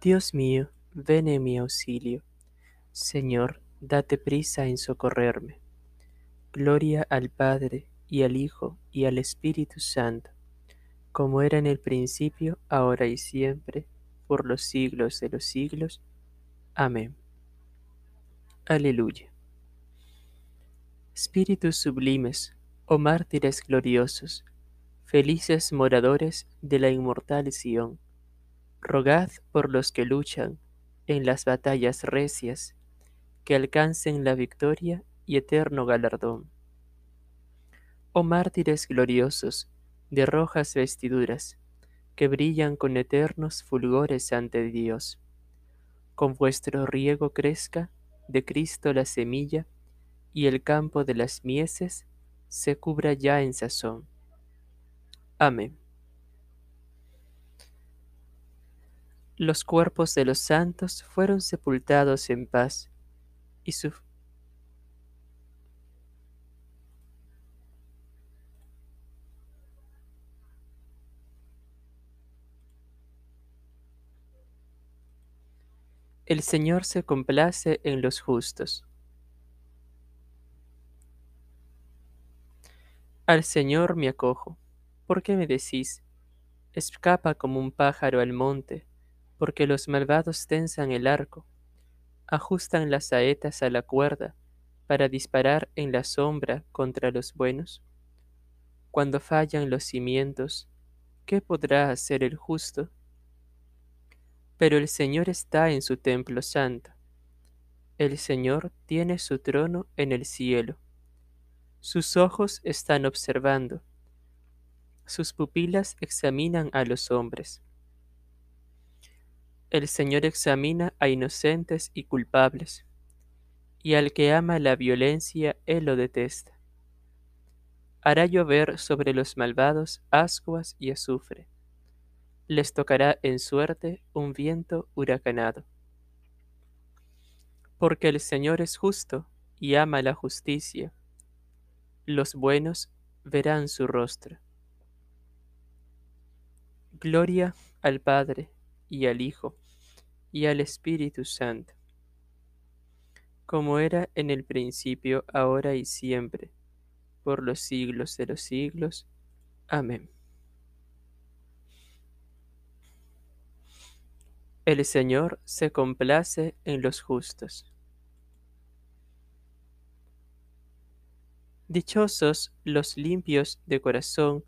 Dios mío, ven en mi auxilio. Señor, date prisa en socorrerme. Gloria al Padre, y al Hijo, y al Espíritu Santo, como era en el principio, ahora y siempre, por los siglos de los siglos. Amén. Aleluya. Espíritus sublimes, oh mártires gloriosos, felices moradores de la inmortal Sión, rogad por los que luchan en las batallas recias, que alcancen la victoria y eterno galardón. Oh mártires gloriosos, de rojas vestiduras, que brillan con eternos fulgores ante Dios. Con vuestro riego crezca de Cristo la semilla, y el campo de las mieses se cubra ya en sazón. Amén. Los cuerpos de los santos fueron sepultados en paz, y su El Señor se complace en los justos. Al Señor me acojo. ¿Por qué me decís? Escapa como un pájaro al monte, porque los malvados tensan el arco, ajustan las saetas a la cuerda para disparar en la sombra contra los buenos. Cuando fallan los cimientos, ¿qué podrá hacer el justo? Pero el Señor está en su templo santo. El Señor tiene su trono en el cielo. Sus ojos están observando sus pupilas examinan a los hombres. El Señor examina a inocentes y culpables, y al que ama la violencia, Él lo detesta. Hará llover sobre los malvados ascuas y azufre. Les tocará en suerte un viento huracanado. Porque el Señor es justo y ama la justicia. Los buenos verán su rostro. Gloria al Padre, y al Hijo, y al Espíritu Santo, como era en el principio, ahora y siempre, por los siglos de los siglos. Amén. El Señor se complace en los justos. Dichosos los limpios de corazón,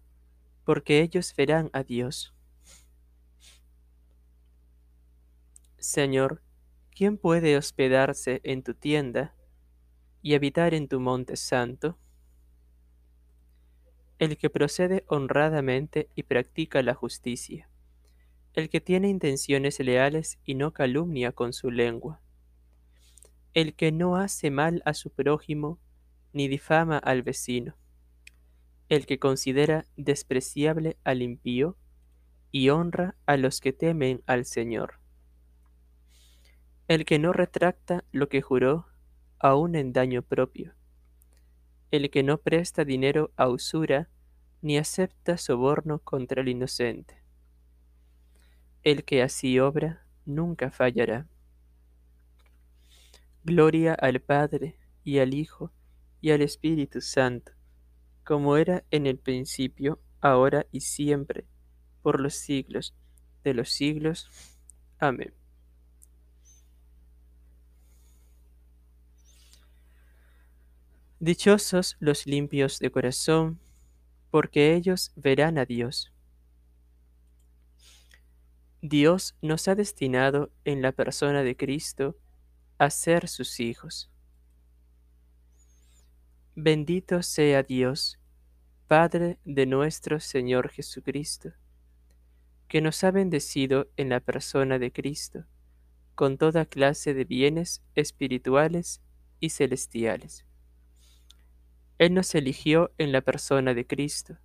porque ellos verán a Dios. Señor, ¿quién puede hospedarse en tu tienda y habitar en tu monte santo? El que procede honradamente y practica la justicia, el que tiene intenciones leales y no calumnia con su lengua, el que no hace mal a su prójimo ni difama al vecino, el que considera despreciable al impío y honra a los que temen al Señor el que no retracta lo que juró, aun en daño propio, el que no presta dinero a usura, ni acepta soborno contra el inocente. El que así obra, nunca fallará. Gloria al Padre, y al Hijo, y al Espíritu Santo, como era en el principio, ahora y siempre, por los siglos de los siglos. Amén. Dichosos los limpios de corazón, porque ellos verán a Dios. Dios nos ha destinado en la persona de Cristo a ser sus hijos. Bendito sea Dios, Padre de nuestro Señor Jesucristo, que nos ha bendecido en la persona de Cristo con toda clase de bienes espirituales y celestiales él nos eligió en la persona de Cristo,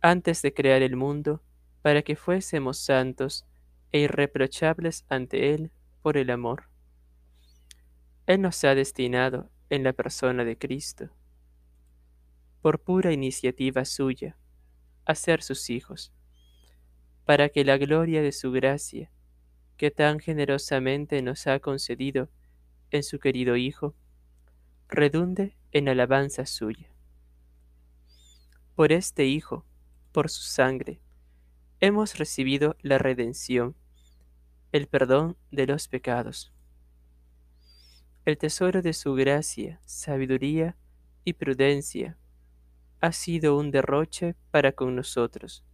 antes de crear el mundo, para que fuésemos santos e irreprochables ante Él por el amor. Él nos ha destinado en la persona de Cristo, por pura iniciativa suya, a ser sus hijos, para que la gloria de su gracia, que tan generosamente nos ha concedido en su querido Hijo, redunde en alabanza suya. Por este Hijo, por su sangre, hemos recibido la redención, el perdón de los pecados. El tesoro de su gracia, sabiduría y prudencia ha sido un derroche para con nosotros,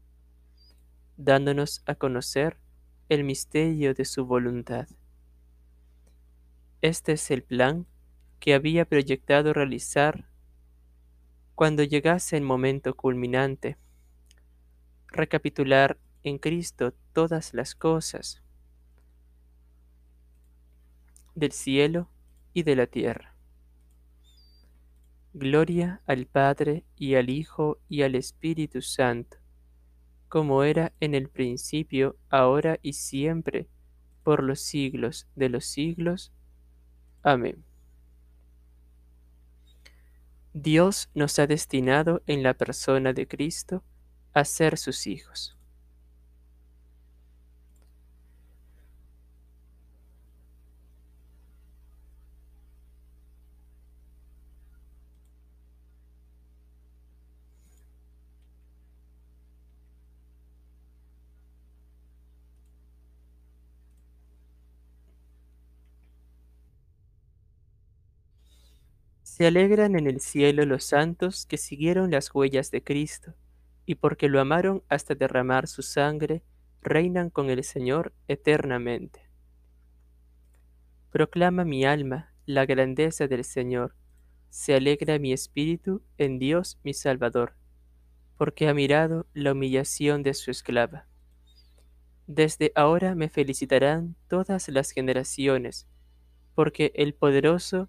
dándonos a conocer el misterio de su voluntad. Este es el plan que había proyectado realizar cuando llegase el momento culminante, recapitular en Cristo todas las cosas del cielo y de la tierra. Gloria al Padre y al Hijo y al Espíritu Santo, como era en el principio, ahora y siempre, por los siglos de los siglos. Amén. Dios nos ha destinado en la persona de Cristo a ser sus hijos. Se alegran en el cielo los santos que siguieron las huellas de Cristo, y porque lo amaron hasta derramar su sangre, reinan con el Señor eternamente. Proclama mi alma la grandeza del Señor, se alegra mi espíritu en Dios mi Salvador, porque ha mirado la humillación de su esclava. Desde ahora me felicitarán todas las generaciones, porque el poderoso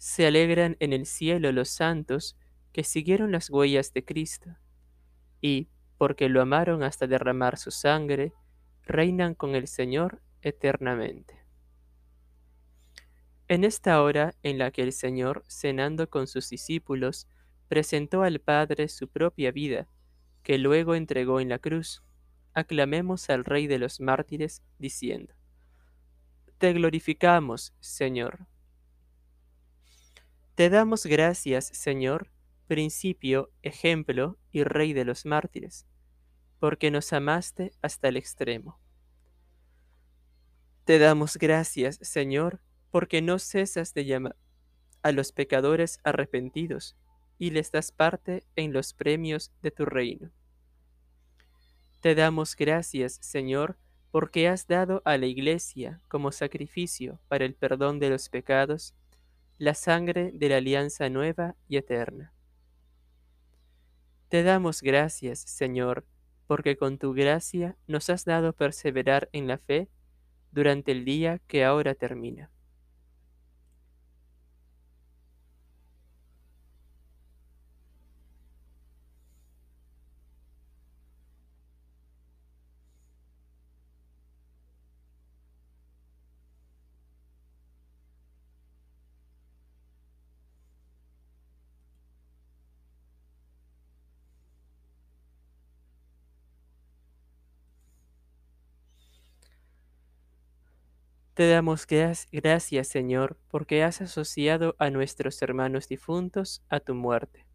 Se alegran en el cielo los santos que siguieron las huellas de Cristo, y, porque lo amaron hasta derramar su sangre, reinan con el Señor eternamente. En esta hora en la que el Señor, cenando con sus discípulos, presentó al Padre su propia vida, que luego entregó en la cruz, aclamemos al Rey de los mártires, diciendo, Te glorificamos, Señor te damos gracias, Señor, principio, ejemplo y Rey de los mártires, porque nos amaste hasta el extremo. Te damos gracias, Señor, porque no cesas de llamar a los pecadores arrepentidos y les das parte en los premios de tu reino. Te damos gracias, Señor, porque has dado a la Iglesia como sacrificio para el perdón de los pecados la sangre de la alianza nueva y eterna. Te damos gracias, Señor, porque con tu gracia nos has dado perseverar en la fe durante el día que ahora termina. Te damos gracias, Señor, porque has asociado a nuestros hermanos difuntos a tu muerte.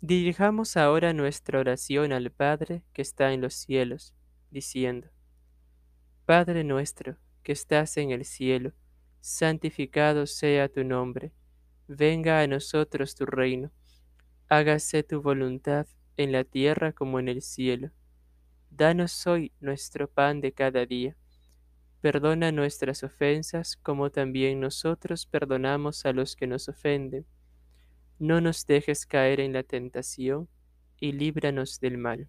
Dirijamos ahora nuestra oración al Padre que está en los cielos, diciendo, Padre nuestro que estás en el cielo, santificado sea tu nombre, venga a nosotros tu reino, hágase tu voluntad en la tierra como en el cielo. Danos hoy nuestro pan de cada día. Perdona nuestras ofensas como también nosotros perdonamos a los que nos ofenden. No nos dejes caer en la tentación y líbranos del mal.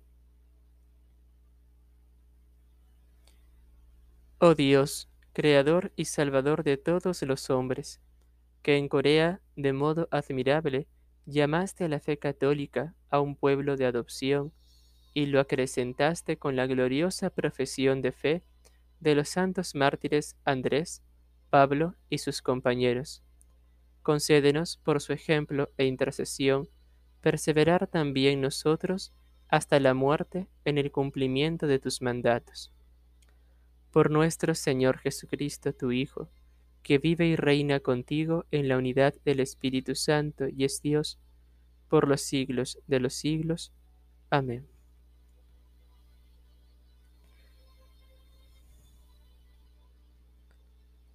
Oh Dios, Creador y Salvador de todos los hombres, que en Corea, de modo admirable, llamaste a la fe católica a un pueblo de adopción y lo acrecentaste con la gloriosa profesión de fe de los santos mártires Andrés, Pablo y sus compañeros. Concédenos, por su ejemplo e intercesión, perseverar también nosotros hasta la muerte en el cumplimiento de tus mandatos. Por nuestro Señor Jesucristo, tu Hijo, que vive y reina contigo en la unidad del Espíritu Santo y es Dios, por los siglos de los siglos. Amén.